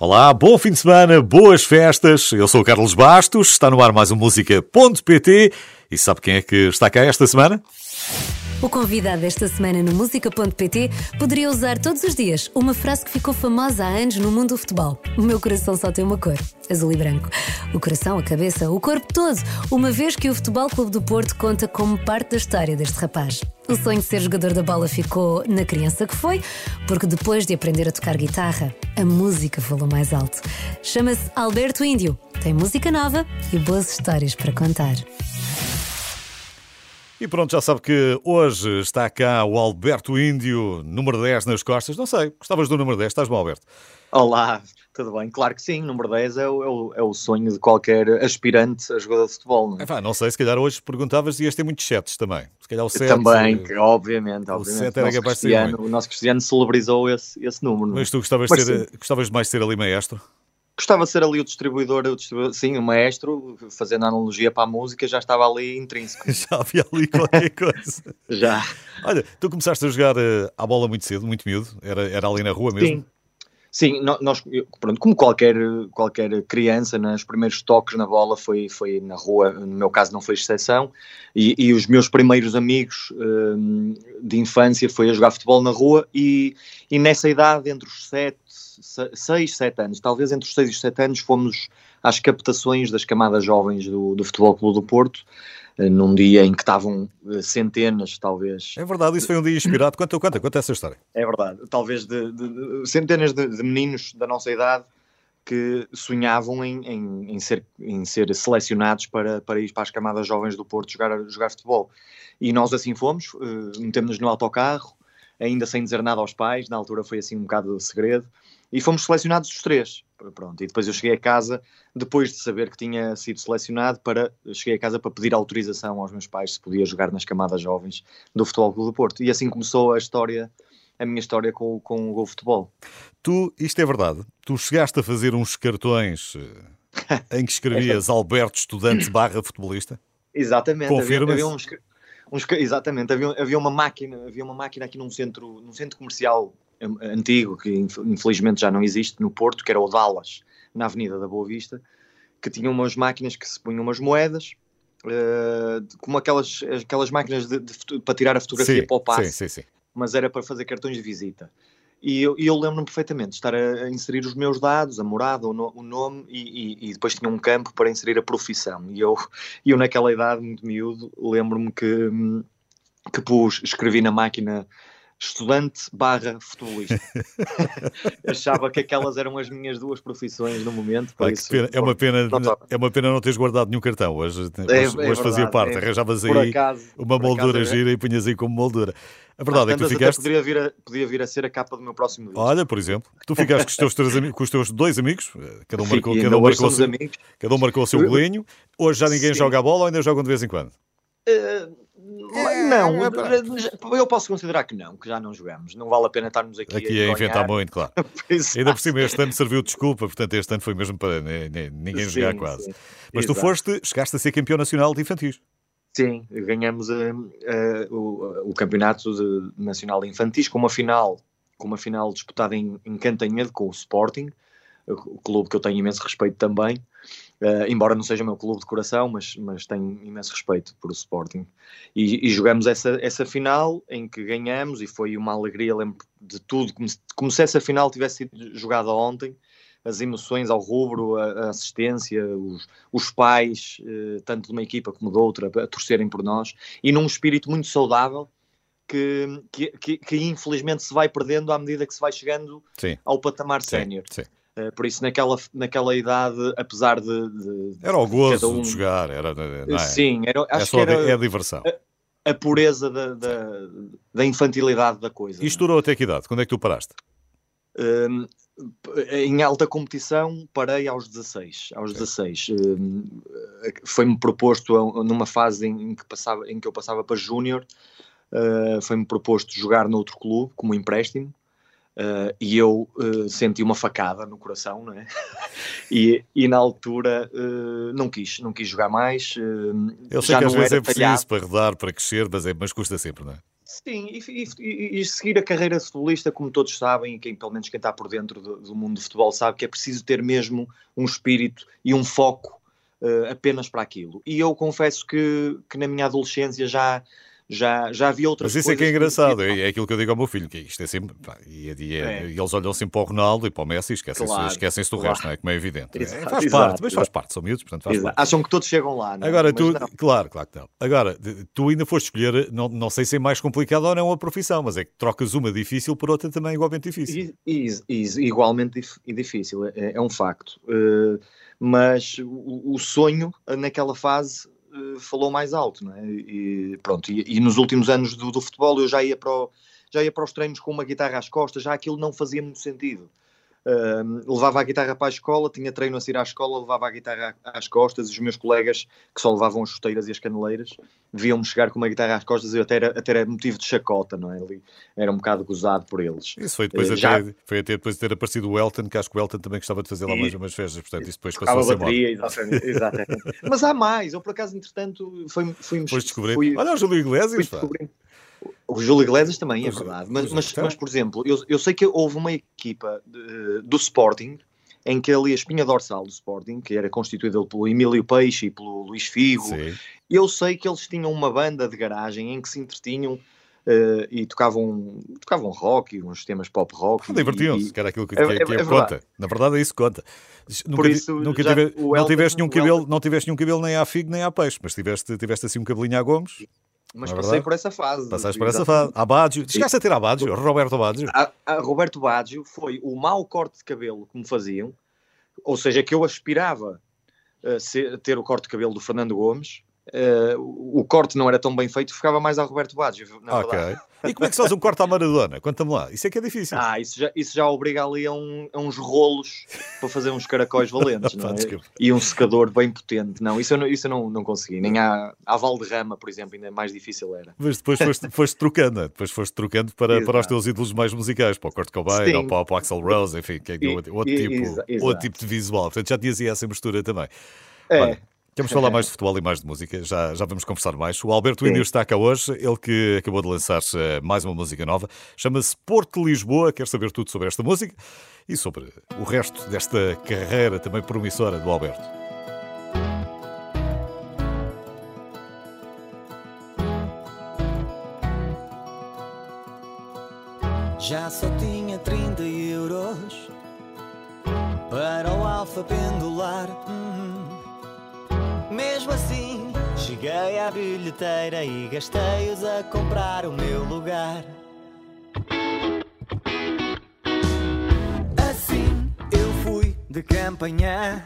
Olá, bom fim de semana, boas festas. Eu sou o Carlos Bastos, está no ar mais um Música.pt e sabe quem é que está cá esta semana? O convidado desta semana no Música.pt poderia usar todos os dias uma frase que ficou famosa há anos no mundo do futebol. O meu coração só tem uma cor, azul e branco. O coração, a cabeça, o corpo todo, uma vez que o Futebol Clube do Porto conta como parte da história deste rapaz. O sonho de ser jogador da bola ficou na criança que foi, porque depois de aprender a tocar guitarra, a música falou mais alto. Chama-se Alberto Índio, tem música nova e boas histórias para contar. E pronto, já sabe que hoje está cá o Alberto Índio, número 10 nas costas. Não sei, gostavas do número 10? Estás bom, Alberto? Olá, tudo bem? Claro que sim, número 10 é o, é o, é o sonho de qualquer aspirante a jogador de futebol. Não, é? não sei, se calhar hoje perguntavas e ias ter muitos sets também. Se calhar o set. Também, eh, obviamente. O era capaz de ser. O nosso Cristiano celebrizou esse, esse número. Mas tu gostavas, Mas, de ser, gostavas mais de ser ali maestro? Gostava de ser ali o distribuidor, o distribuidor, sim, o maestro, fazendo a analogia para a música, já estava ali intrínseco. já havia ali qualquer coisa. já. Olha, tu começaste a jogar uh, à bola muito cedo, muito miúdo, era, era ali na rua mesmo? Sim. Sim, nós, pronto, como qualquer, qualquer criança, né, os primeiros toques na bola foi, foi na rua, no meu caso não foi exceção, e, e os meus primeiros amigos um, de infância foi a jogar futebol na rua, e, e nessa idade, entre os 7, 6, 7 anos, talvez entre os 6 e os 7 anos, fomos às captações das camadas jovens do, do Futebol Clube do Porto, num dia em que estavam eh, centenas, talvez. É verdade, isso foi um dia inspirado. Conta, conta, conta essa história. É verdade, talvez de, de, de centenas de, de, meninos da nossa idade que sonhavam em, em, em, ser, em ser selecionados para, para ir para as camadas jovens do Porto jogar, jogar futebol. E nós assim fomos, uh, metemos-nos no autocarro, ainda sem dizer nada aos pais, na altura foi assim um bocado de segredo, e fomos selecionados os três. Pronto, e depois eu cheguei a casa, depois de saber que tinha sido selecionado, para, cheguei a casa para pedir autorização aos meus pais se podia jogar nas camadas jovens do Futebol Clube do Porto. E assim começou a história, a minha história com, com o futebol. Tu, isto é verdade, tu chegaste a fazer uns cartões eh, em que escrevias Alberto Estudante barra futebolista? Exatamente. Confirma havia, havia uns, uns, exatamente, havia, havia uma máquina, havia uma máquina aqui num centro, num centro comercial antigo, que infelizmente já não existe no Porto, que era o Dallas, na Avenida da Boa Vista, que tinha umas máquinas que se punham umas moedas, uh, como aquelas, aquelas máquinas de, de, para tirar a fotografia sim, para o passe, sim, sim, mas era para fazer cartões de visita. E eu, eu lembro-me perfeitamente de estar a, a, inserir os meus dados, a morada, o, no, o nome, e, e, e, depois tinha um campo para inserir a profissão. E eu, eu naquela idade, muito miúdo, lembro-me que, que pus, escrevi na máquina estudante barra futebolista. Achava que aquelas eram as minhas duas profissões no momento. Ah, isso, pena. É, uma pena, é uma pena não teres guardado nenhum cartão. Hoje, hoje, é, é hoje verdade, fazia parte, é, arranjavas aí acaso, uma moldura acaso, gira e punhas aí como moldura. A verdade é que tu ficaste. Poderia vir, a, podia vir a ser a capa do meu próximo vídeo. Olha, por exemplo, tu ficaste com os teus, amigos, com os teus dois amigos, eh, cada um marcou, cada um marcou, seu, cada um marcou o seu golinho. Hoje já ninguém Sim. joga a bola ou ainda jogam de vez em quando? Uh, é, não, é eu posso considerar que não, que já não jogamos. Não vale a pena estarmos aqui, aqui a, a inventar muito, claro. Ainda por cima, este ano serviu desculpa, portanto, este ano foi mesmo para ninguém sim, jogar quase. Sim. Mas Exato. tu foste, chegaste a ser campeão nacional de infantis. Sim, ganhamos uh, uh, o, o, campeonato de, nacional de infantis com uma final, com uma final disputada em, em Cantanhede com o Sporting, o clube que eu tenho imenso respeito também. Uh, embora não seja o meu clube de coração, mas, mas tenho imenso respeito por o Sporting. E, e jogamos essa, essa final em que ganhamos e foi uma alegria, lembro de tudo, como se, como se essa final tivesse sido jogada ontem. As emoções ao rubro, a, a assistência, os, os pais, uh, tanto de uma equipa como de outra, a torcerem por nós, e num espírito muito saudável, que, que, que, infelizmente se vai perdendo à medida que se vai chegando sim. ao patamar sénior. Uh, por isso, naquela, naquela idade, apesar de. de era o gozo um... de jogar, era. Não é? Sim, era, é acho é que era. É a diversão. A, a pureza da, da, da, infantilidade da coisa. E estourou até que idade? Quando é que tu paraste? Uh, em alta competição parei aos 16. Aos 16. Uh, foi-me proposto numa fase em que, passava, em que eu passava para júnior, uh, foi-me proposto jogar noutro clube como empréstimo. Uh, e eu uh, senti uma facada no coração, não é? e, e na altura uh, não quis, não quis jogar mais. eu sei que às vezes é preciso para rodar, para crescer, mas, é, mas custa sempre, não é? Sim, e, e, e, seguir a carreira de futebolista, como todos sabem, e quem, pelo menos quem está por dentro do, do mundo do futebol sabe, que é preciso ter mesmo um espírito e um foco apenas para aquilo. E eu confesso que, que na minha adolescência já já, já havia outras Mas isso é que é engraçado, é, é aquilo que eu digo ao meu filho, que isto é sempre. Pá, e, e, é. e, eles olham sempre para o Ronaldo e para o Messi e esquecem-se claro, esquecem do resto, não é? Como é evidente. Exato, é, faz exato, parte, mas faz parte, são miúdos, portanto faz exato. parte. Acham que todos chegam lá, não é? Agora, tu, não. claro, claro que não. Agora, tu ainda foste escolher, não, não sei se é mais complicado ou não a profissão, mas é que trocas uma difícil por outra também igualmente difícil. E, igualmente difícil, é, é um facto. Uh, mas o, o sonho naquela fase falou mais alto, não é? E, pronto, e, e nos últimos anos do, do, futebol eu já ia, para o, já ia para os treinos com uma guitarra às costas, já aquilo não fazia muito sentido. Uh, levava a guitarra para a escola, tinha treino a sair à escola, levava a guitarra às costas e os meus colegas, que só levavam as chuteiras e as caneleiras, viam-me chegar com uma guitarra às costas e até era, até era motivo de chacota, não é? Ali era um bocado gozado por eles. Isso foi depois, uh, até, já... foi até depois de ter aparecido o Elton, que acho que o Elton também gostava de fazer lá mais umas festas, portanto isso depois passou a bateria, exatamente, exatamente. Mas há mais, eu por acaso, entretanto, fui, fui, fui descobrir. Fui, Olha o Júlio Iglesias, o Júlio Iglesias também, é verdade. Mas, mas, mas, por exemplo, eu, eu sei que houve uma equipa de, do Sporting em que ali a espinha dorsal do Sporting, que era constituída pelo Emílio Peixe e pelo Luís Figo, Sim. eu sei que eles tinham uma banda de garagem em que se entretinham uh, e tocavam, tocavam rock, uns temas pop rock. Divertiam-se, que era aquilo que, é, que, que é, é conta. Na verdade é isso que conta. Nunca, isso, nunca tive, não, tiveste nenhum cabelo, não tiveste nenhum cabelo nem à figo nem à peixe, mas tiveste, tiveste assim um cabelinho a Gomes. Mas é passei por essa fase. Passaste por essa fase. Baggio. Chegaste a ter Baggio? Roberto Baggio? A, a Roberto Baggio foi o mau corte de cabelo que me faziam, ou seja, que eu aspirava a ter o corte de cabelo do Fernando Gomes, uh, o corte não era tão bem feito, ficava mais a Roberto Baggio, na ok. E como é que se faz um corte à Maradona? Conta-me lá. Isso é que é difícil. Ah, isso já, isso já obriga ali a, um, a uns rolos para fazer uns caracóis valentes, não é? E um secador bem potente. Não, isso eu não, isso eu não, não consegui. Nem a, a Valderrama, por exemplo, ainda mais difícil era. Mas depois foste, foste trocando, depois foste trocando para, para os teus ídolos mais musicais, para o Kurt Cobain ou para, para o Axel Rose, enfim, que é outro, outro, tipo, outro tipo de visual. Portanto, já tinhas essa mistura também. É. Olha, Vamos falar mais de futebol e mais de música, já, já vamos conversar mais. O Alberto Índio está cá hoje, ele que acabou de lançar eh, mais uma música nova, chama-se Porto Lisboa, quer saber tudo sobre esta música e sobre o resto desta carreira também promissora do Alberto. Já só tinha 30 euros para o alfa pendular. Hum. Mesmo assim, cheguei à bilheteira e gastei-os a comprar o meu lugar. Assim eu fui de campanha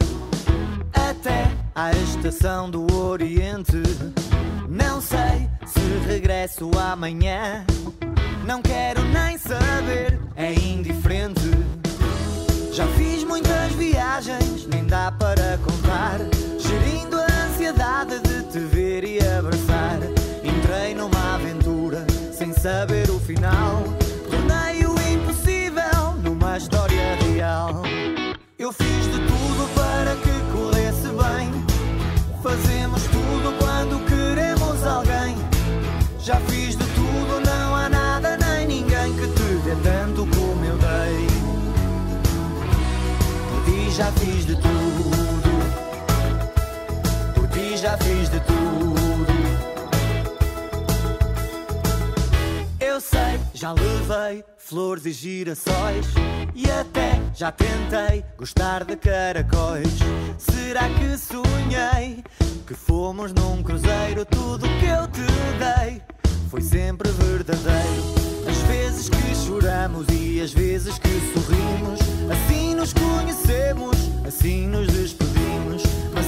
até à estação do Oriente. Não sei se regresso amanhã. Não quero nem saber, é indiferente. Já fiz muitas viagens, nem dá para contar. Gerindo a ansiedade de te ver e abraçar. Entrei numa aventura sem saber o final. Tornei o impossível numa história real. Eu fiz de tudo para que corresse bem. Fazemos tudo quando queremos alguém. Já fiz de tudo, não há nada nem ninguém que te dê tanto como eu dei. Ti já fiz de tudo já fiz de tudo. Eu sei, já levei flores e girassóis. E até já tentei gostar de caracóis. Será que sonhei que fomos num cruzeiro? Tudo que eu te dei foi sempre verdadeiro. As vezes que choramos e as vezes que sorrimos, assim nos conhecemos, assim nos despedimos.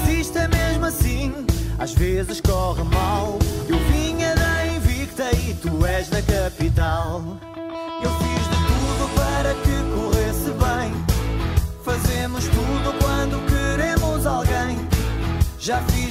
É mesmo assim às vezes corre mal. Eu vinha da Invicta e tu és da capital. Eu fiz de tudo para que corresse bem. Fazemos tudo quando queremos alguém. Já fiz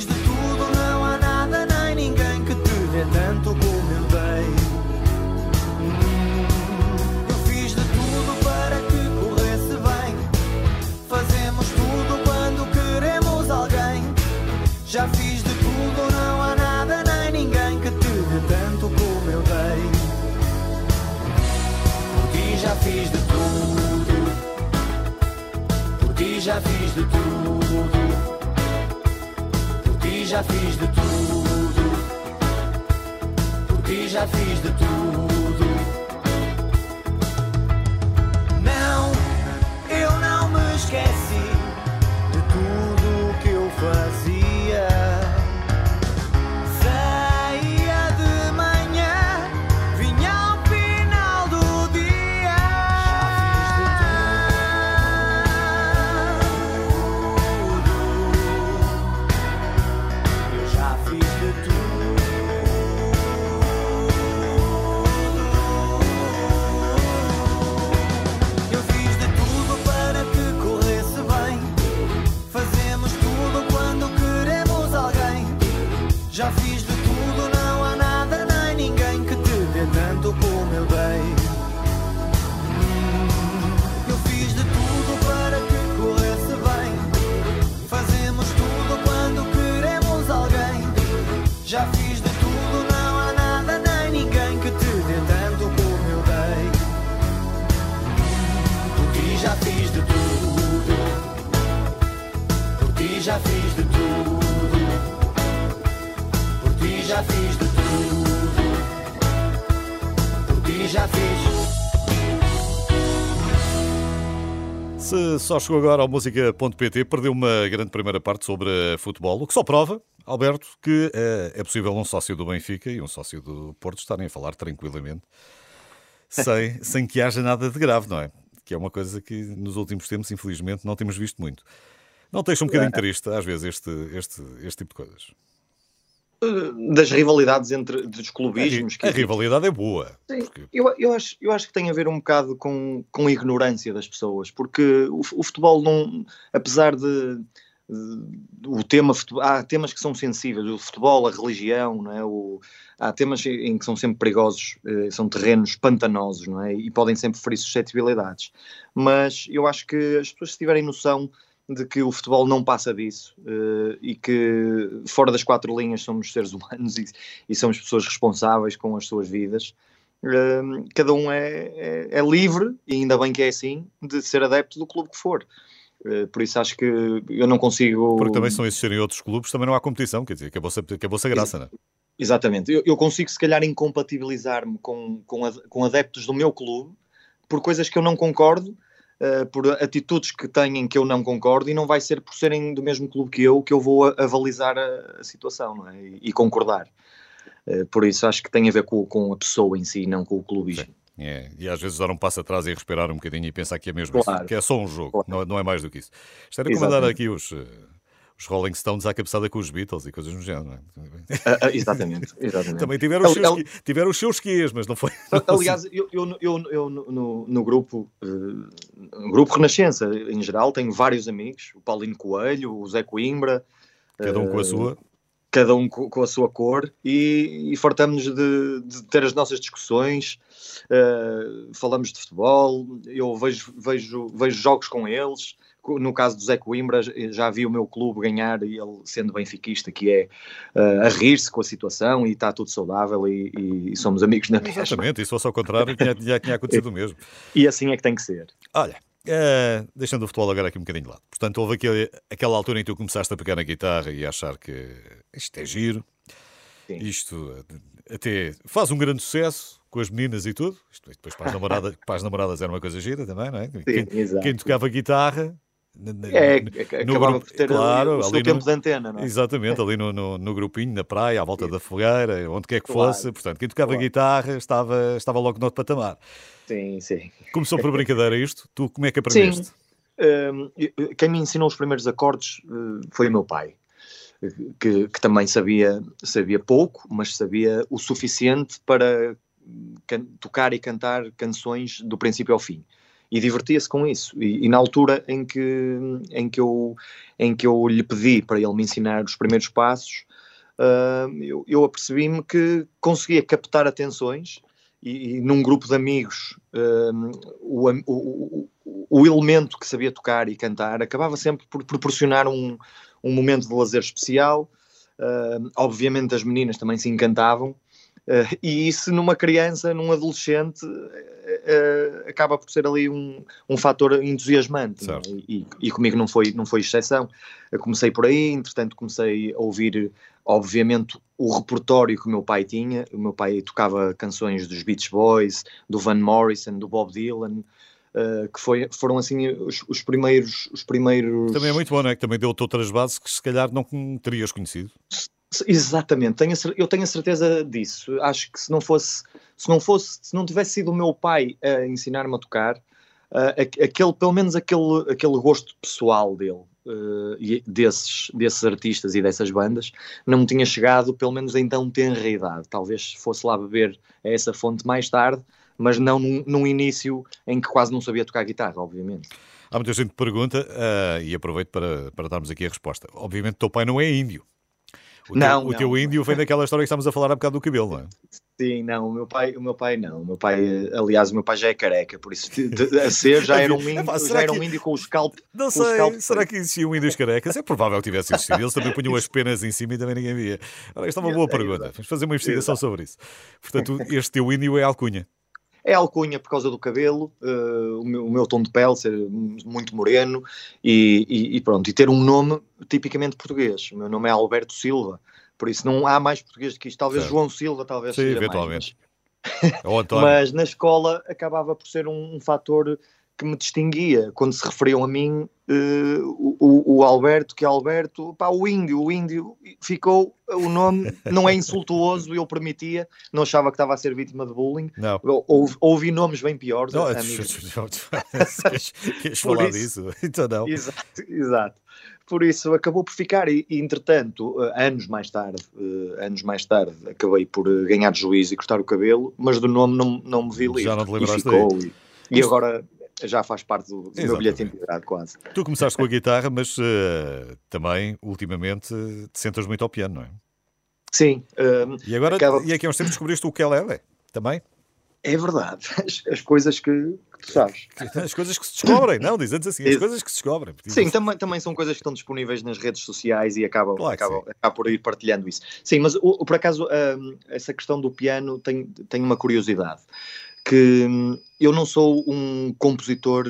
já fiz de tudo. Por ti já fiz de tudo. Por ti já fiz de tudo. Se só chegou agora ao música.pt, perdeu uma grande primeira parte sobre futebol, o que só prova, Alberto, que eh, é possível um sócio do Benfica e um sócio do Porto estarem a falar tranquilamente, sem, sem que haja nada de grave, não é? Que é uma coisa que nos últimos tempos, infelizmente, não temos visto muito. Não deixa um bocadinho triste, às vezes, este, este, este tipo de coisas? Das rivalidades entre dos A, clubismos. a existem. rivalidade é boa. Sim, porque- eu, eu, acho, eu acho que tem a ver um bocado com, com a ignorância das pessoas, porque o, o futebol não, apesar de, de- o tema, há temas que são sensíveis, o futebol, a religião, não é? o, há temas em que são sempre perigosos, eh, são terrenos pantanosos, não é? E podem sempre ferir suscetibilidades. Mas eu acho que as pessoas se tiverem noção de que o futebol não passa disso eh, e que fora das quatro linhas somos seres humanos e, e somos pessoas responsáveis com as suas vidas, Hum, cada um é, é- é livre, e ainda bem que é assim, de ser adepto do clube que for. Uh, por isso acho que eu não consigo. Porque também se não existirem outros clubes, também não há competição, quer dizer, acabou-se a, acabou-se a graça, não é? Exatamente. Eu, eu consigo, se calhar, incompatibilizar-me com, com, ad- com adeptos do meu clube por coisas que eu não concordo, uh, por atitudes que têm que eu não concordo, e não vai ser por serem do mesmo clube que eu que eu vou a- avalizar a, a situação é? e, e concordar. Uh, por isso acho que tem a ver com, com a pessoa em si, não com o clubismo. É, e às vezes dar um passo atrás e respirar um bocadinho e pensar que é mesmo Claro. isso, que é só um jogo, Claro. não, é- não é mais do que isso. Isto era como andar Exatamente. aqui os, eh, os Rolling Stones à cabeçada com os Beatles e coisas do género. não é? Ah, ah, exatamente, exatamente. Também tiveram os, Ali- seus, ali- qui- tiveram os seus quias, mas não foi. Aliás, eu, eu, eu, eu no- no, no grupo, eh, no grupo Renascença, em geral, tenho vários amigos, o Paulino Coelho, o Zé Coimbra, Cada um com a sua. cada um co- com, a sua cor, e, e fartamos-nos de, de ter as nossas discussões, eh, falamos de futebol, eu vejo, vejo, vejo jogos com eles. No caso do Zé Coimbra, já vi o meu clube ganhar e ele sendo benfiquista, que é eh, a rir-se com a situação e está tudo saudável e, e- e somos amigos na mesma. Exatamente, e se fosse ao contrário, tinha, tinha, tinha acontecido o mesmo. E assim é que tem que ser. Olha, eh, deixando o futebol agora aqui um bocadinho de lado. Portanto, houve aquele, aquela altura em que tu começaste a pegar na guitarra e a achar que isto é giro, Sim. isto até faz um grande sucesso com as meninas e tudo. Isto depois para as, namoradas, para as namoradas era uma coisa gira também, não é? Quem, exato. quem tocava guitarra. É, no acabava grupo- por ter claro, ali tempo no- de antena, não é? Exatamente, ali no, no, no grupinho, na praia, à volta da fogueira, onde quer que Claro. fosse. Portanto, quem tocava Claro. guitarra estava, estava logo no outro patamar. Sim, sim. Começou por brincadeira isto. Tu como é que aprendeste? Hum, quem me ensinou os primeiros acordes uh, foi o meu pai, que, que também sabia, sabia pouco, mas sabia o suficiente para tocar e cantar canções do princípio ao fim. E divertia-se com isso. E, e na altura em que, em, que eu, em que eu lhe pedi para ele me ensinar os primeiros passos, uh, eu, eu apercebi-me que conseguia captar atenções e, e num grupo de amigos o, am- o, o, o elemento que sabia tocar e cantar acabava sempre por proporcionar um, um momento de lazer especial. Uh, obviamente as meninas também se encantavam Uh, e isso numa criança, num adolescente, uh, acaba por ser ali um, um fator entusiasmante. É? E, e, comigo não foi, não foi exceção. Eu comecei por aí, entretanto comecei a ouvir, obviamente, o repertório que o meu pai tinha. O meu pai tocava canções dos Beach Boys, do Van Morrison, do Bob Dylan. Uh, que foi, foram assim os, os, primeiros, os primeiros. Também é muito bom, não é? Que também deu-te outras bases que se calhar não terias conhecido. Exatamente, tenho, eu tenho a certeza disso. Acho que se não fosse, se não fosse, se não tivesse sido o meu pai a ensinar-me a tocar, uh, aquele, pelo menos aquele, aquele gosto pessoal dele, uh, desses, desses artistas e dessas bandas, não me tinha chegado, pelo menos então tenra idade. Talvez fosse lá beber a essa fonte mais tarde, mas não num, num início em que quase não sabia tocar guitarra, obviamente. Há muita gente que pergunta, uh, e aproveito para, para darmos aqui a resposta. Obviamente, teu pai não é índio. O não, teu, o não. teu índio vem daquela história que estamos a falar há bocado do cabelo, não é? Sim, não, o meu pai, o meu pai não. O meu pai, aliás, o meu pai já é careca, por isso de, de, a ser já era um índio, é, já era um índio com o scalp. Não sei, scalp será que existiam índios carecas? É provável que tivesse existido. Eles também punham as penas em cima e também ninguém via. Ora, esta é uma boa pergunta. Vamos fazer uma investigação sobre isso. Portanto, este teu índio é alcunha. É alcunha por causa do cabelo, uh, o, meu, o, meu, tom de pele ser muito moreno e, e, e, pronto, e ter um nome tipicamente português. O meu nome é Alberto Silva, por isso não há mais português do que isto. Talvez certo. João Silva, talvez Sim, eventualmente. Mais, mas... mas... na escola acabava por ser um, um fator que me distinguia quando se referiam a mim uh, o, o, Alberto, que é Alberto, pá, o índio, o índio ficou, o nome não é insultuoso, eu permitia, não achava que estava a ser vítima de bullying. Não. Ou, ouvi nomes bem piores. Não, queres, queres falar isso, disso? Então não. Exato, exato. Por isso acabou por ficar e, entretanto, uh, anos mais tarde, uh, anos mais tarde, acabei por ganhar juízo e cortar o cabelo, mas do nome não, não me vi livre. Já não te lembraste e ficou, e, e agora já faz parte do, do meu bilhete integrado quase. Tu começaste com a guitarra, mas uh, também, ultimamente, te sentas muito ao piano, não é? Sim. Uh, e agora, acaba... e aqui há uns tempos descobriste o que ela é, também? É verdade. As, as coisas que, que, tu sabes. As coisas que se descobrem, não? Dizendo assim, as coisas que se descobrem. Sim, também, também são coisas que estão disponíveis nas redes sociais e acabam, claro acabam, acabam por ir partilhando isso. Sim, mas o, por acaso, um, essa questão do piano tem, tem uma curiosidade que hum, eu não sou um compositor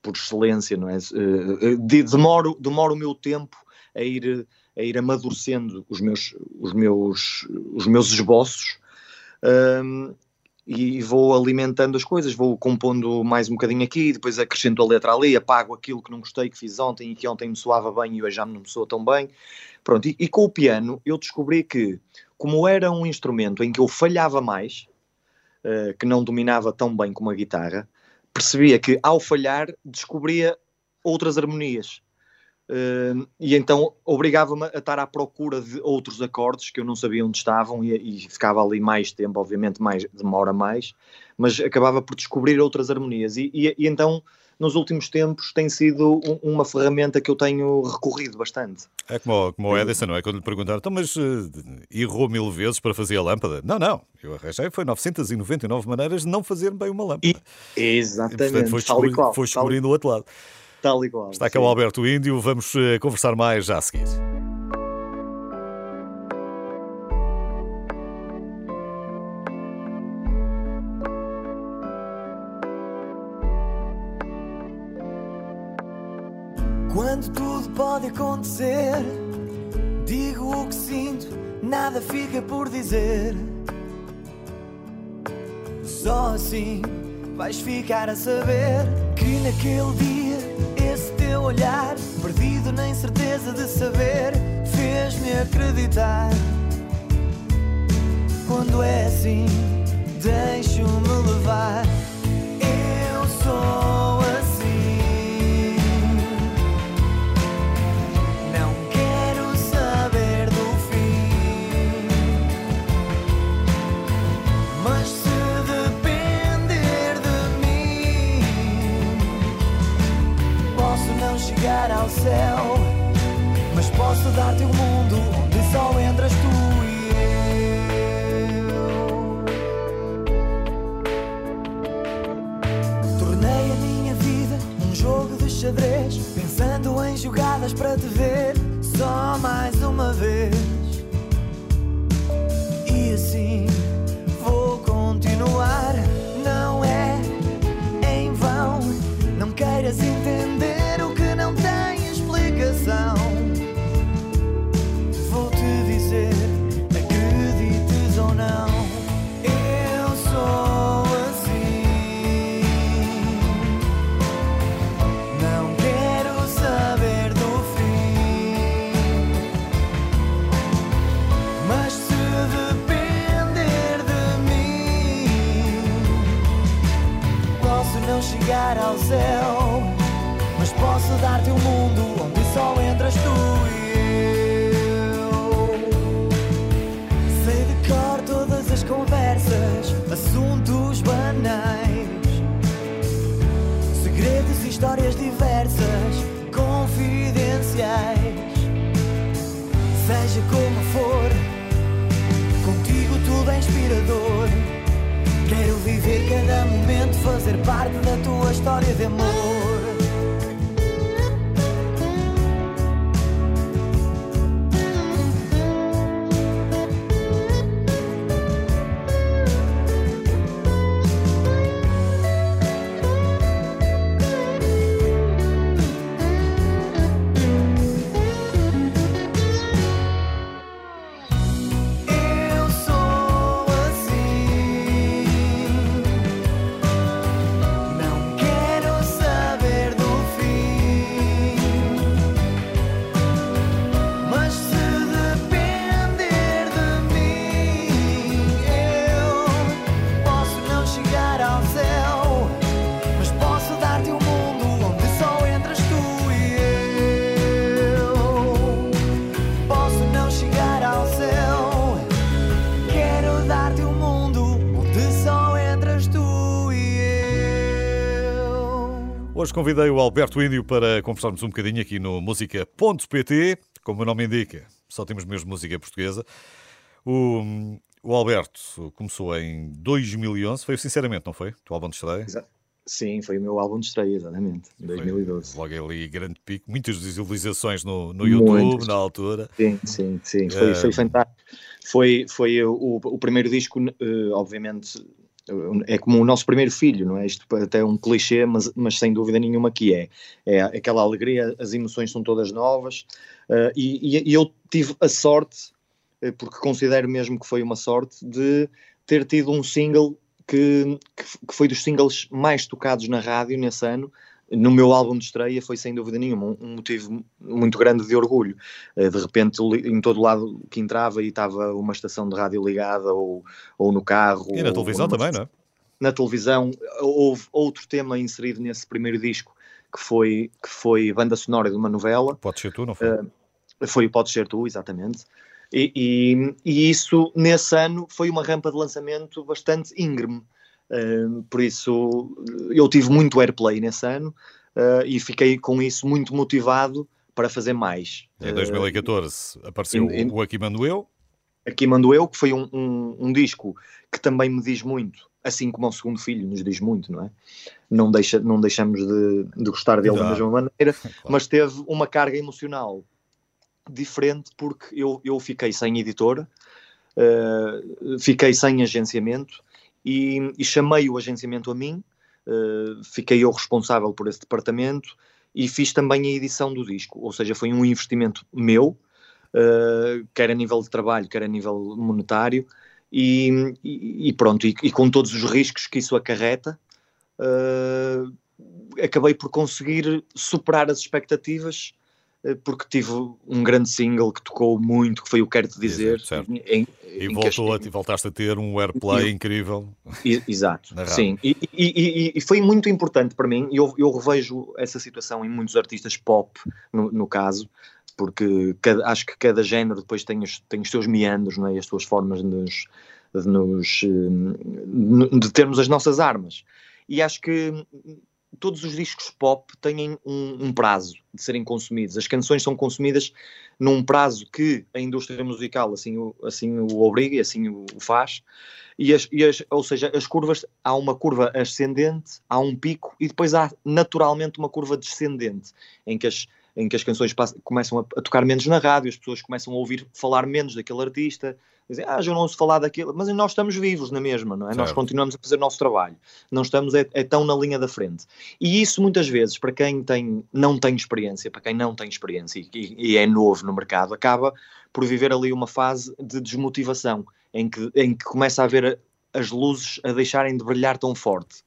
por excelência, não é? Eh, eh, demoro, demoro o meu tempo a ir, a ir amadurecendo os meus, os meus, os meus esboços um, e vou alimentando as coisas, vou compondo mais um bocadinho aqui, depois acrescento a letra ali, apago aquilo que não gostei que fiz ontem e que ontem me soava bem e hoje já não me soa tão bem. Pronto, e, e com o piano eu descobri que, como era um instrumento em que eu falhava mais, uh, que não dominava tão bem como a guitarra, percebia que ao falhar descobria outras harmonias. Uh, e então obrigava-me a estar à procura de outros acordes que eu não sabia onde estavam e, e, ficava ali mais tempo, obviamente mais demora mais, mas acabava por descobrir outras harmonias e, e, e então nos últimos tempos tem sido um, uma ferramenta que eu tenho recorrido bastante. É como, como o Edison, não é? Quando lhe perguntaram, então, mas uh, errou mil vezes para fazer a lâmpada? Não, não. Eu arranjei, foi 999 maneiras de não fazer bem uma lâmpada. E, exatamente, e, portanto, foi tal qual. Foi descobrindo o outro lado. Tal e qual. Está aqui sim. o Alberto Índio, vamos uh, conversar mais já a seguir. Quando tudo pode acontecer, digo o que sinto, nada fica por dizer. Só assim vais ficar a saber que naquele dia esse teu olhar, perdido na incerteza de saber, fez-me acreditar. Quando é assim, deixo-me levar. Céu. Mas posso dar-te um mundo onde só entras tu e eu. Tornei a minha vida um jogo de xadrez, pensando em jogadas para te ver só mais uma vez. E assim Hoje convidei o Alberto Índio para conversarmos um bocadinho aqui no música.pt. Como o nome indica, só temos mesmo música portuguesa. O, o Alberto começou em 2011, foi sinceramente, não foi? O álbum de estreia? Exa- Sim, foi o meu álbum de estreia, exatamente, em 2012. Logo ali, grande pico. Muitas visualizações no, no YouTube, Muitas. na altura. Sim, sim, sim, foi, foi Eh, fantástico. Foi, foi o, o primeiro disco, eh, obviamente, é como o nosso primeiro filho, não é? Isto até é um clichê, mas, mas sem dúvida nenhuma que é. É aquela alegria, as emoções são todas novas eh, e, e- eu tive a sorte, eh, porque considero mesmo que foi uma sorte, de ter tido um single que, que que foi dos singles mais tocados na rádio nesse ano. No meu álbum de estreia foi sem dúvida nenhuma um, motivo muito grande de orgulho. Eh, de repente em todo lado que entrava e estava uma estação de rádio ligada ou, ou no carro. E na televisão numa- também, não é? Na televisão houve outro tema inserido nesse primeiro disco que foi, que foi banda sonora de uma novela. Pode ser tu, não foi? Foi o Pode Ser Tu, exatamente. E, e- e isso, nesse ano, foi uma rampa de lançamento bastante íngreme. Uh, por isso, eu tive muito airplay nesse ano uh, e fiquei com isso muito motivado para fazer mais. Em Uh, 2014 apareceu em- em- o Aqui Mando Eu. Aqui Mando Eu, que foi um, um- um disco que também me diz muito, assim como o segundo filho nos diz muito, não é? Não, deixa, não deixamos de, de gostar dele da Não. mesma maneira, mas teve uma carga emocional diferente porque eu, eu fiquei sem editora, eh, fiquei sem agenciamento e, e chamei o agenciamento a mim, eh, fiquei eu responsável por esse departamento e fiz também a edição do disco, ou seja, foi um investimento meu, eh, quer a nível de trabalho, quer a nível monetário, e, e- pronto, e, e com todos os riscos que isso acarreta, eh, acabei por conseguir superar as expectativas porque tive um grande single que tocou muito, que foi o Quero Te Dizer, Certo. em- E em voltou a, voltaste a ter um airplay incrível. I- Exato, sim. E, e- e- foi muito importante para mim, e eu, eu revejo essa situação em muitos artistas pop, no, no caso, porque cada- acho que cada género depois tem os, tem os seus meandros, não é? E as suas formas de nos, de, nos, hum, de termos as nossas armas. E acho que todos os discos pop têm um, um prazo de serem consumidos. As canções são consumidas num prazo que a indústria musical assim o, assim o obriga e assim o, faz. E as, e as- ou seja, as curvas, há uma curva ascendente, há um pico e depois há naturalmente uma curva descendente, em que as, em que as canções passam- começam a, a tocar menos na rádio, as pessoas começam a ouvir falar menos daquele artista, dizem, ah, já não ouço falar daquilo, mas nós estamos vivos na mesma, não é? Nós Certo. continuamos a fazer o nosso trabalho, não estamos é, é tão na linha da frente. E isso muitas vezes, para quem tem, não tem experiência, para quem não tem experiência e, e- é novo no mercado, acaba por viver ali uma fase de desmotivação, em que, em que começa a ver as luzes a deixarem de brilhar tão forte.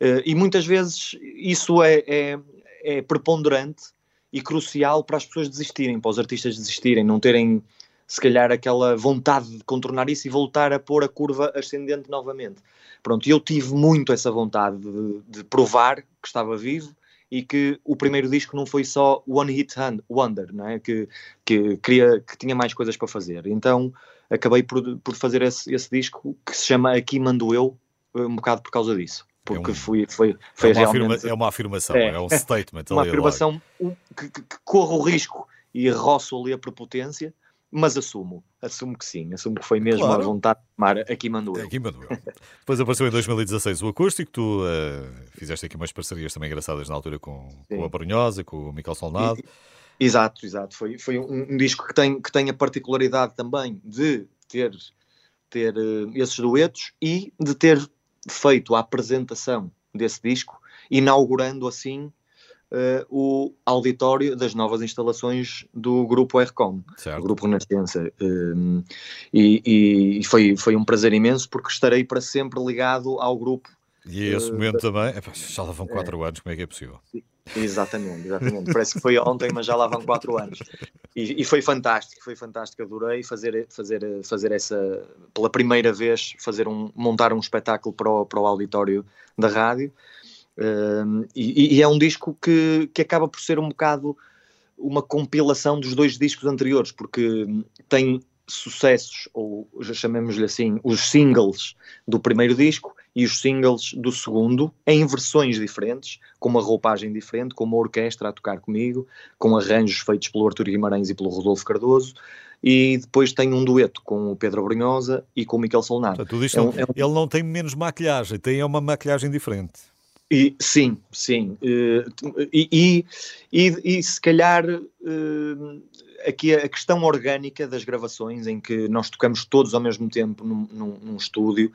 Eh, e muitas vezes isso é, é, é preponderante e crucial para as pessoas desistirem, para os artistas desistirem, não terem se calhar aquela vontade de contornar isso e voltar a pôr a curva ascendente novamente. Pronto, eu tive muito essa vontade de, de provar que estava vivo e que o primeiro disco não foi só One Hit Wonder, não é? que, que, queria, que tinha mais coisas para fazer. Então acabei por, por fazer esse, esse disco que se chama Aqui Mando Eu, um bocado por causa disso. Porque é um, foi, foi, foi é uma realmente. Afirma, é uma afirmação, é, é um statement. uma afirmação que, que, que corre o risco e roço ali a prepotência, mas assumo, assumo que sim, assumo que foi mesmo claro. a vontade de tomar aqui mandou eu. Aqui mandou eu. Depois apareceu em 2016 o acústico, tu uh, fizeste aqui umas parcerias também engraçadas na altura com, com a Baronhosa, com o Miquel Solnado. Exato, exato. Foi, foi um, um, disco que tem, que tem a particularidade também de ter, ter uh, esses duetos e de ter feito a apresentação desse disco, inaugurando assim uh, o auditório das novas instalações do Grupo RCOM, certo. o Grupo Renascença. Um, e, e foi, foi um prazer imenso porque estarei para sempre ligado ao grupo. E esse uh, momento também, já lá vão quatro é, anos, como é que é possível? Exatamente, exatamente. Parece que foi ontem, mas já lá vão quatro anos. E, e, foi fantástico, foi fantástico. Adorei fazer, fazer, fazer essa, pela primeira vez, fazer um, montar um espetáculo para o, para o auditório da rádio. E, e, é um disco que, que acaba por ser um bocado uma compilação dos dois discos anteriores, porque tem sucessos, ou já chamemos-lhe assim, os singles do primeiro disco e os singles do segundo, em versões diferentes, com uma roupagem diferente, com uma orquestra a tocar comigo, com arranjos feitos pelo Artur Guimarães e pelo Rodolfo Cardoso, e depois tem um dueto com o Pedro Brunhosa e com o Miquel Solnado. é um, é um... Ele não tem menos maquilhagem, tem uma maquilhagem diferente. E, sim, sim. E, e, e, e se calhar aqui a questão orgânica das gravações, em que nós tocamos todos ao mesmo tempo num, num, num estúdio,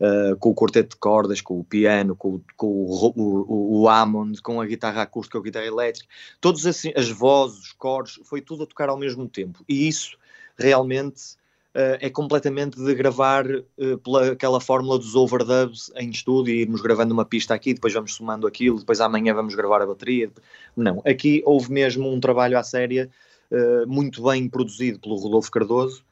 uh, com o quarteto de cordas, com o piano, com, com o, o, o, Hammond, com a guitarra acústica, com a guitarra elétrica, todos assim, as vozes, os coros, foi tudo a tocar ao mesmo tempo. E isso realmente uh, é completamente de gravar uh, pela aquela fórmula dos overdubs em estúdio e irmos gravando uma pista aqui, depois vamos somando aquilo, depois amanhã vamos gravar a bateria. Não, aqui houve mesmo um trabalho à séria uh, muito bem produzido pelo Rodolfo Cardoso.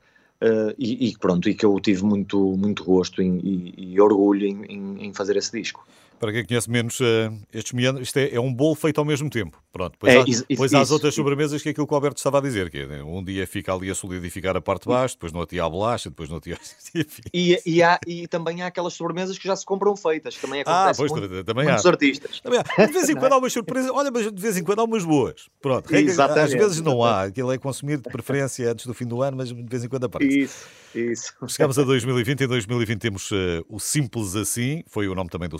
E, e, pronto, e que eu tive muito, muito gosto em, e, e, orgulho em, em, em fazer esse disco. Para quem conhece menos uh, estes meandros, isto é, é, um bolo feito ao mesmo tempo. Pronto, depois, é, há, isso, depois isso, há as outras sobremesas que é aquilo que o Alberto estava a dizer, que é, um dia fica ali a solidificar a parte de baixo, depois no outro dia a bolacha, depois no outro dia... e, e, há, e também há aquelas sobremesas que já se compram feitas, também ah, acontece ah, pois, muito, também muitos há. artistas. Também há. De vez em quando há umas surpresas, olha, mas de vez em quando há umas boas. Pronto, regra, às vezes não há, aquilo é consumir de preferência antes do fim do ano, mas de vez em quando aparece. Isso, isso. Chegamos a 2020, em 2020 temos uh, o Simples Assim, foi o nome também do,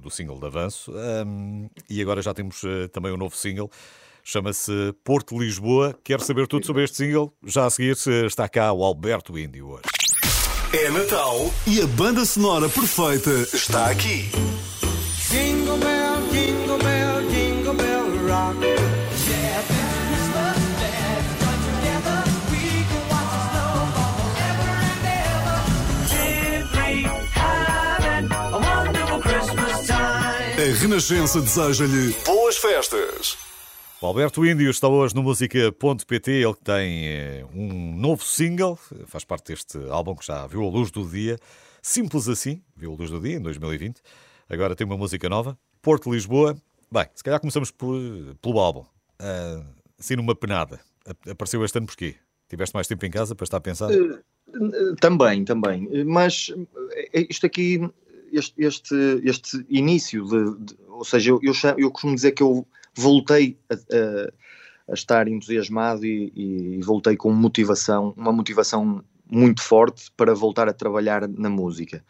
do single da Avanço, um, e agora já temos uh, também um novo single. Chama-se Porto Lisboa. Quer saber tudo sobre este single? Já a seguir está cá o Alberto Índio hoje. É Natal e a banda sonora perfeita está aqui. Jingle bell, jingle bell, jingle bell rock. Renascença deseja-lhe boas festas. O Alberto Índio está hoje no música.pt. Ele tem eh, um novo single, faz parte deste álbum que já viu a luz do dia. Simples assim, viu a luz do dia em 2020. Agora tem uma música nova, Porto Lisboa. Bem, se calhar começamos por, pelo álbum. Uh, assim numa penada. Apareceu este ano porquê? Tiveste mais tempo em casa para estar a pensar? Uh, também, também. Mas isto aqui este, este, este início, de, de, ou seja, eu, eu, eu, costumo dizer que eu voltei a, a, a estar entusiasmado e, e, voltei com motivação, uma motivação muito forte para voltar a trabalhar na música,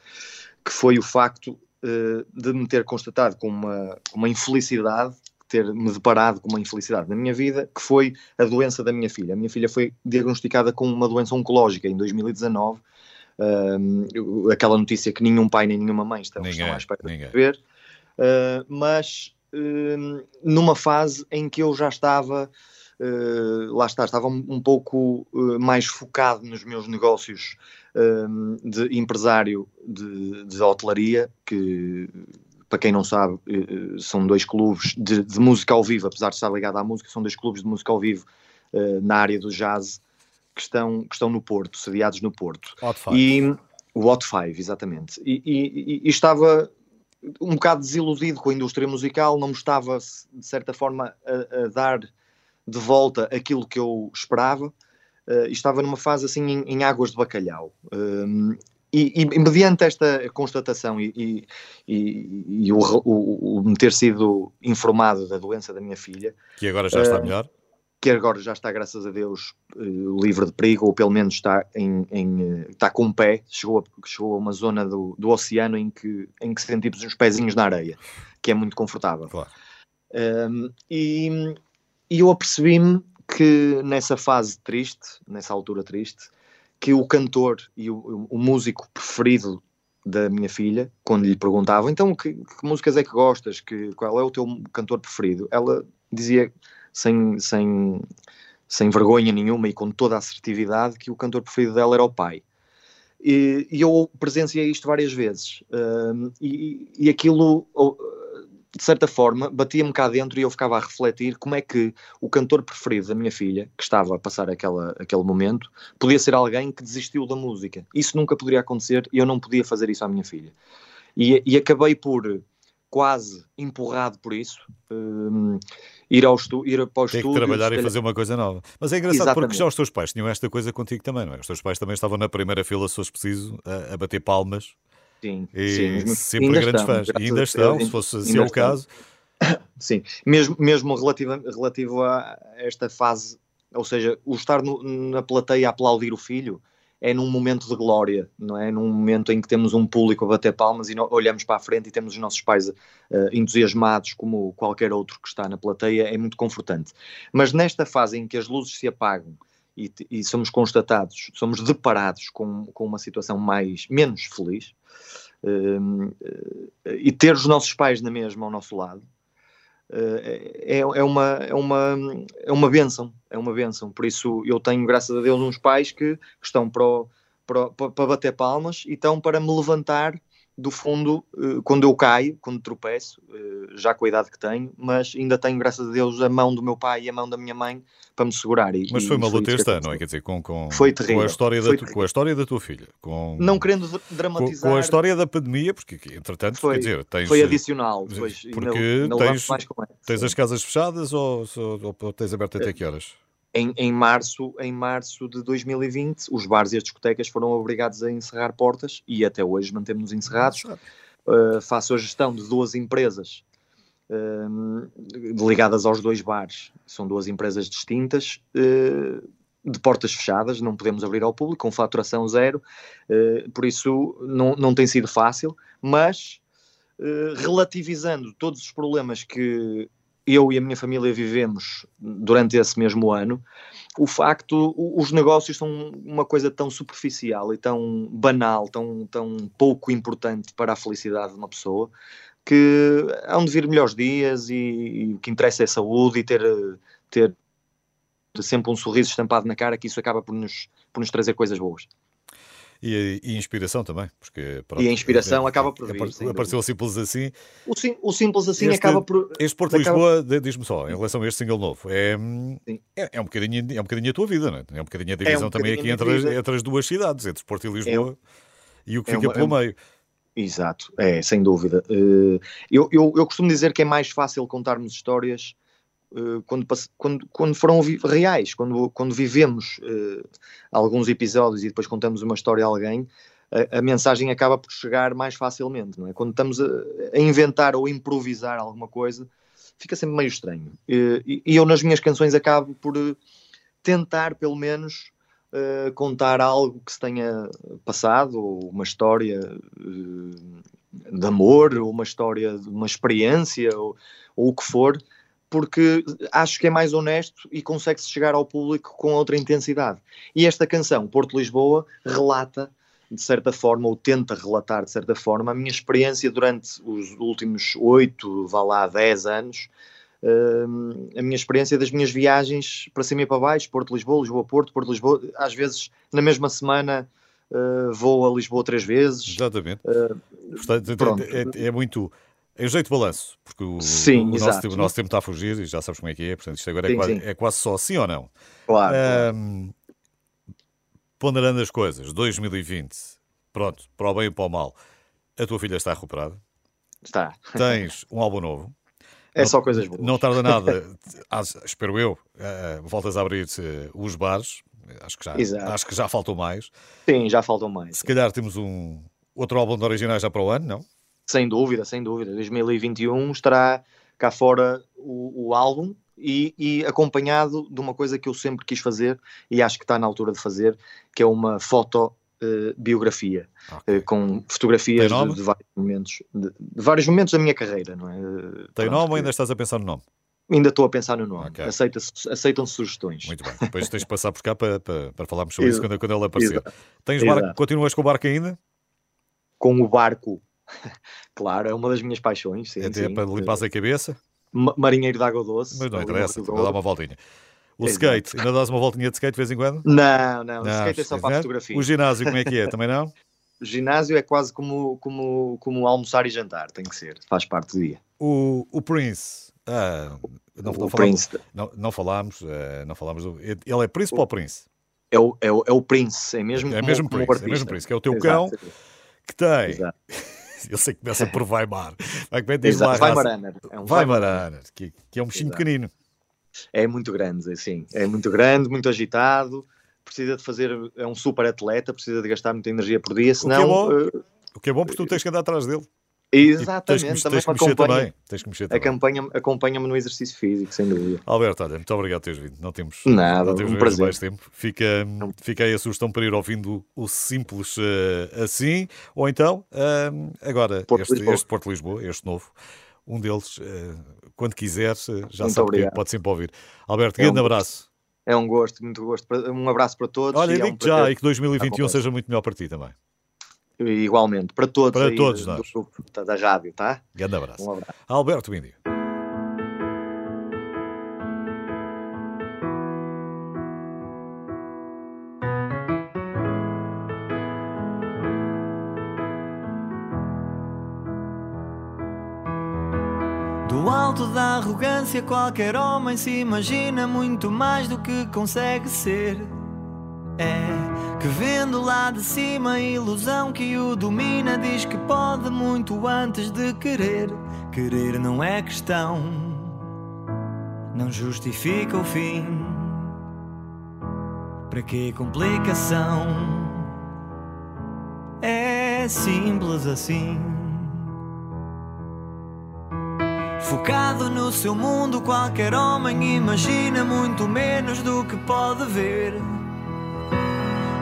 que foi o facto uh, de me ter constatado com uma, uma infelicidade ter me deparado com uma infelicidade na minha vida, que foi a doença da minha filha. A minha filha foi diagnosticada com uma doença oncológica em 2019 uh, aquela notícia que nenhum pai nem nenhuma mãe estão, ninguém, estão à espera ninguém. de ver, uh, mas numa fase em que eu já estava, uh, lá está, estava um, um pouco mais focado nos meus negócios de empresário de, de hotelaria, que para quem não sabe, são dois clubes de, de, música ao vivo, apesar de estar ligado à música, são dois clubes de música ao vivo uh, na área do jazz que estão, que estão no Porto, sediados no Porto. Hot Five. E, o Hot Five, exatamente. E, e, e, estava um bocado desiludido com a indústria musical, não me estava, de certa forma, a, a dar de volta aquilo que eu esperava. Uh, estava numa fase assim em, em águas de bacalhau. Uh, e, e, mediante esta constatação e, e, e, e o, o, o, me ter sido informado da doença da minha filha. Que agora já está uh, melhor? Que agora já está, graças a Deus, uh, livre de perigo, ou pelo menos está, em, em uh, está com um pé. Chegou a, chegou a uma zona do, do oceano em que, em que sentimos uns pezinhos na areia, que é muito confortável. Claro. e, e eu apercebi-me que nessa fase triste, nessa altura triste, que o cantor e o, o, músico preferido da minha filha, quando lhe perguntavam então que, que, músicas é que gostas, que, qual é o teu cantor preferido, ela dizia sem, sem, sem vergonha nenhuma e com toda a assertividade que o cantor preferido dela era o pai. E, e eu presenciei isto várias vezes e, e aquilo de certa forma, batia-me cá dentro e eu ficava a refletir como é que o cantor preferido da minha filha, que estava a passar aquela, aquele momento, podia ser alguém que desistiu da música. Isso nunca poderia acontecer e eu não podia fazer isso à minha filha. E, e acabei por, quase empurrado por isso, um, ir, ao estu ir para o Tem estúdio... que trabalhar e fazer uma coisa nova. Mas é engraçado Exatamente. porque já os teus pais tinham esta coisa contigo também, não é? Os teus pais também estavam na primeira fila, se fosse preciso, a, a bater palmas Sim, e sim. sempre grandes estão, fãs. E ainda estão, se fosse assim é o caso. Sim, mesmo, mesmo relativo, relativo a esta fase, ou seja, o estar no, na plateia a aplaudir o filho é num momento de glória, não é? Num momento em que temos um público a bater palmas e olhamos para a frente e temos os nossos pais uh, entusiasmados como qualquer outro que está na plateia, é muito confortante. Mas nesta fase em que as luzes se apagam e, e somos constatados, somos deparados com, com uma situação mais menos feliz, uh, e ter os nossos pais na mesma ao nosso lado uh, é, é, uma, é, uma, é uma benção, é uma benção. Por isso eu tenho, graças a Deus, uns pais que, que estão para, para, para bater palmas e estão para me levantar do fundo, eh, quando eu caio, quando tropeço, eh, já com a idade que tenho, mas ainda tenho, graças a Deus, a mão do meu pai e a mão da minha mãe para me segurar. E, mas foi uma luta este ano, não é? Quer dizer, com, com, foi terrível, com, a história da, com a história da tua filha. Com, não querendo dramatizar. Com, com, a história da pandemia, porque entretanto, foi, quer dizer, tens. Foi adicional, depois, porque não, não tens, tens as casas fechadas ou, ou, ou tens aberto até que horas? Em, em, março, em março de 2020, os bares e as discotecas foram obrigados a encerrar portas e até hoje mantemos-nos encerrados. Uh, faço a gestão de duas empresas uh, ligadas aos dois bares. São duas empresas distintas, uh, de portas fechadas, não podemos abrir ao público, com faturação zero, por isso não, não tem sido fácil, mas relativizando todos os problemas que eu e a minha família vivemos durante esse mesmo ano, o facto, os negócios são uma coisa tão superficial e tão banal, tão, tão pouco importante para a felicidade de uma pessoa, que hão de vir melhores dias e, e o que interessa é saúde e ter, ter sempre um sorriso estampado na cara, que isso acaba por nos, por nos trazer coisas boas. E, e, inspiração também, porque pronto, e a inspiração é, acaba por vir. Apareceu, apareceu simples assim. O, sim, o simples assim este, acaba por. Este Porto acaba... Lisboa, diz-me só, em relação a este single novo, é, é, é, um bocadinho, é um bocadinho a tua vida, não é? É um bocadinho a divisão é um também aqui entre, entre as duas cidades, entre Porto e Lisboa, é, e o que fica uma, pelo meio. Exato, é, sem dúvida. Eh, eu, eu, eu costumo dizer que é mais fácil contarmos histórias quando, quando, quando foram reais, quando, quando vivemos uh, alguns episódios e depois contamos uma história a alguém, a, a, mensagem acaba por chegar mais facilmente, não é? Quando estamos a, a inventar ou improvisar alguma coisa, fica sempre meio estranho. Uh, e, e, eu nas minhas canções acabo por tentar, pelo menos, uh, contar algo que se tenha passado, ou uma história de amor, ou uma história de uma experiência, ou, ou o que for, porque acho que é mais honesto e consegue-se chegar ao público com outra intensidade. E esta canção, Porto Lisboa, relata, de certa forma, ou tenta relatar, de certa forma, a minha experiência durante os últimos oito, vá lá, dez anos, uh, a minha experiência das minhas viagens para cima e para baixo, Porto Lisboa, Lisboa Porto, Porto Lisboa, às vezes na mesma semana uh, vou a Lisboa três vezes. Exatamente. Uh, Portanto, é, é, muito é um jeito de balanço, porque o, sim, o, nosso, o, nosso, tempo está a fugir e já sabes como é que é, portanto isto agora é sim, é, quase, é, quase, só sim ou não. Claro. Um, ponderando as coisas, 2020, pronto, para o bem e para o mal, a tua filha está recuperada? Está. Tens um álbum novo. É não, só coisas boas. Não tarda nada, espero eu, uh, voltas a abrir uh, os bares. Acho que, já, acho que já faltou mais. Sim, já faltou mais. Se calhar temos um outro álbum de originais já para o ano, não? Sem dúvida, sem dúvida. 2021 estará cá fora o, o álbum e, e, acompanhado de uma coisa que eu sempre quis fazer e acho que está na altura de fazer, que é uma foto Uh, biografia okay. uh, com fotografias de, de, vários momentos de, de, vários momentos da minha carreira não é? Tem Pronto, nome ou ainda estás a pensar no nome? Ainda estou a pensar no nome. Okay. Aceita aceitam-se sugestões. Muito bem. Depois tens de passar por cá para, para, para falarmos sobre isso quando, quando ele aparecer. Tens barco, continuas com o barco ainda? Com o barco. claro, é uma das minhas paixões. Sim, Até sim. para limpar a cabeça? Marinheiro de água doce. Mas não interessa, vou dar uma voltinha. O Exato. skate, ainda dás uma voltinha de skate de vez em quando? Não, não, não o skate é só para a fotografia. O ginásio, como é que é? Também não? o ginásio é quase como, como, como almoçar e jantar, tem que ser, faz parte do dia. O, o Prince, ah, não, o não, falámos, Prince. Não, não falámos, uh, não falámos do, ele é príncipe o, ou Prince? É o, é, o, é o Prince, é mesmo, é mesmo como, Prince, como é mesmo Prince, que é o teu Exato. cão que tem. Exato. Eu sei que começa por Weimar. Vai, como é que Exato, Weimaraner. É um Weimaraner, que, que é um bichinho pequenino. É muito grande, assim. É muito grande, muito agitado. Precisa de fazer. É um super atleta, precisa de gastar muita energia por dia, senão. O que é bom, uh, o que é bom porque tu tens que andar atrás dele. Exatamente, também tens que mexer também. Tens que mexer também. Acompanha-me acompanha no exercício físico, sem dúvida. Alberto, olha, muito obrigado por teres vindo. Não temos, Nada, não temos um prazer. mais tempo. Fica, fica aí a sugestão para ir ouvindo o simples uh, assim, ou então, uh, agora, Porto este, este, Porto Lisboa, este novo, um deles, uh, quando quiser, já muito sabe que pode sempre ouvir. Alberto, é grande um abraço. É um gosto, muito gosto. Um abraço para todos. Olha, digo é um já, e que 2021 seja muito melhor para ti também. Igualmente, para todos, para todos nós. do grupo da rádio, tá? Grande abraço. Um abraço. Alberto Índio. Do alto da arrogância, qualquer homem se imagina muito mais do que consegue ser. É que vendo lá de cima a ilusão que o domina, diz que pode muito antes de querer. Querer não é questão, não justifica o fim. Para que complicação? É simples assim. Focado no seu mundo, qualquer homem imagina muito menos do que pode ver.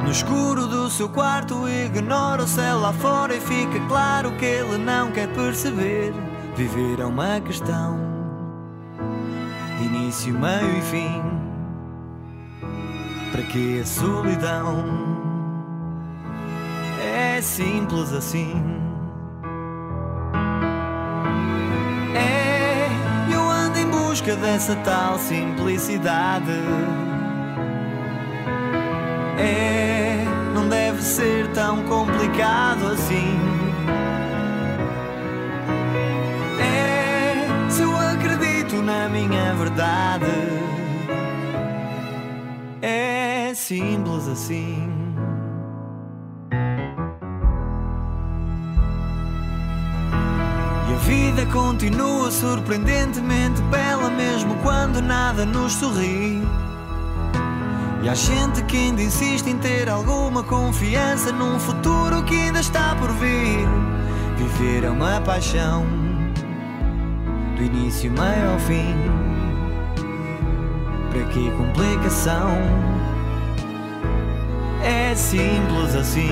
No escuro do seu quarto ignora o céu lá fora e fica claro que ele não quer perceber. Viver é uma questão de início, meio e fim. Para que a solidão? É simples assim. É, eu ando em busca dessa tal simplicidade. É não deve ser tão complicado assim. É, se eu acredito na minha verdade, é simples assim. E a vida continua surpreendentemente bela, mesmo quando nada nos sorri. E há gente que ainda insiste em ter alguma confiança num futuro que ainda está por vir. Viver é uma paixão, do início, meio ao fim. Para que complicação? É simples assim.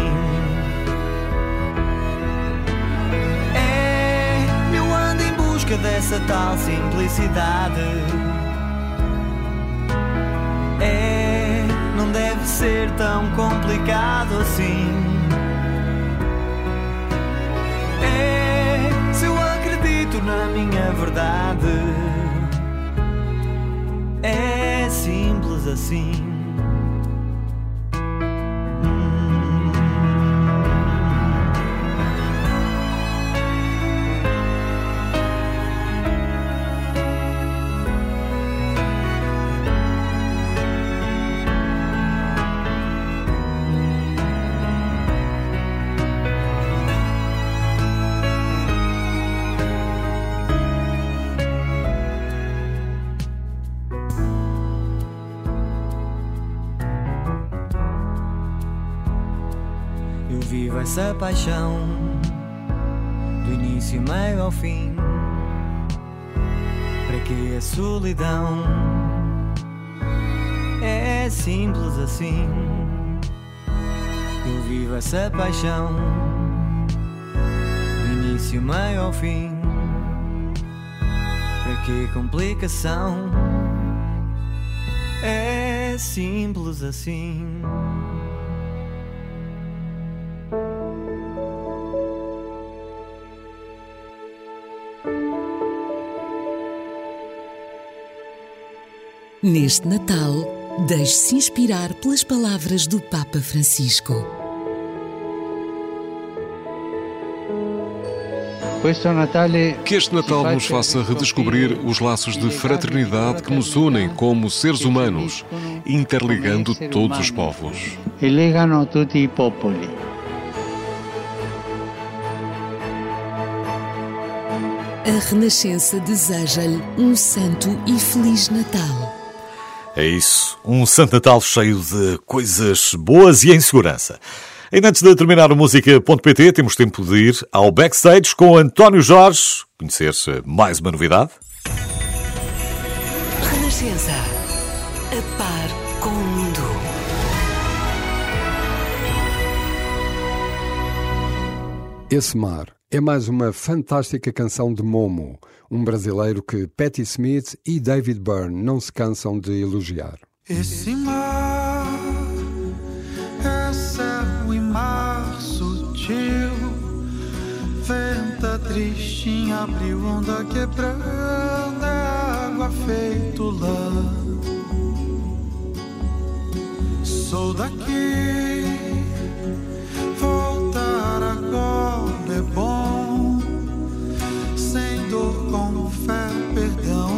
É, eu ando em busca dessa tal simplicidade. Ser tão complicado assim. É, se eu acredito na minha verdade, é simples assim. Essa paixão do início, meio ao fim. Para que a solidão é simples assim. Eu vivo essa paixão do início, meio ao fim. Para que complicação é simples assim. Neste Natal, deixe-se inspirar pelas palavras do Papa Francisco. Que este Natal nos faça redescobrir os laços de fraternidade que nos unem como seres humanos, interligando todos os povos. E legano tutti i popoli. A Renascença deseja-lhe um santo e feliz Natal. É isso, um Santo Natal cheio de coisas boas e em segurança. Ainda antes de terminar o música.pt, temos tempo de ir ao backstage com António Jorge, conhecer mais uma novidade. Renascença. A par com o mundo. Esse mar é mais uma fantástica canção de Momo, um brasileiro que Patti Smith e David Byrne não se cansam de elogiar. Esse mar é céu e mar sutil, venta tristinha, abriu onda quebrando, água feito lã. Sou daqui, voltar agora é bom, dor, com fé, perdão,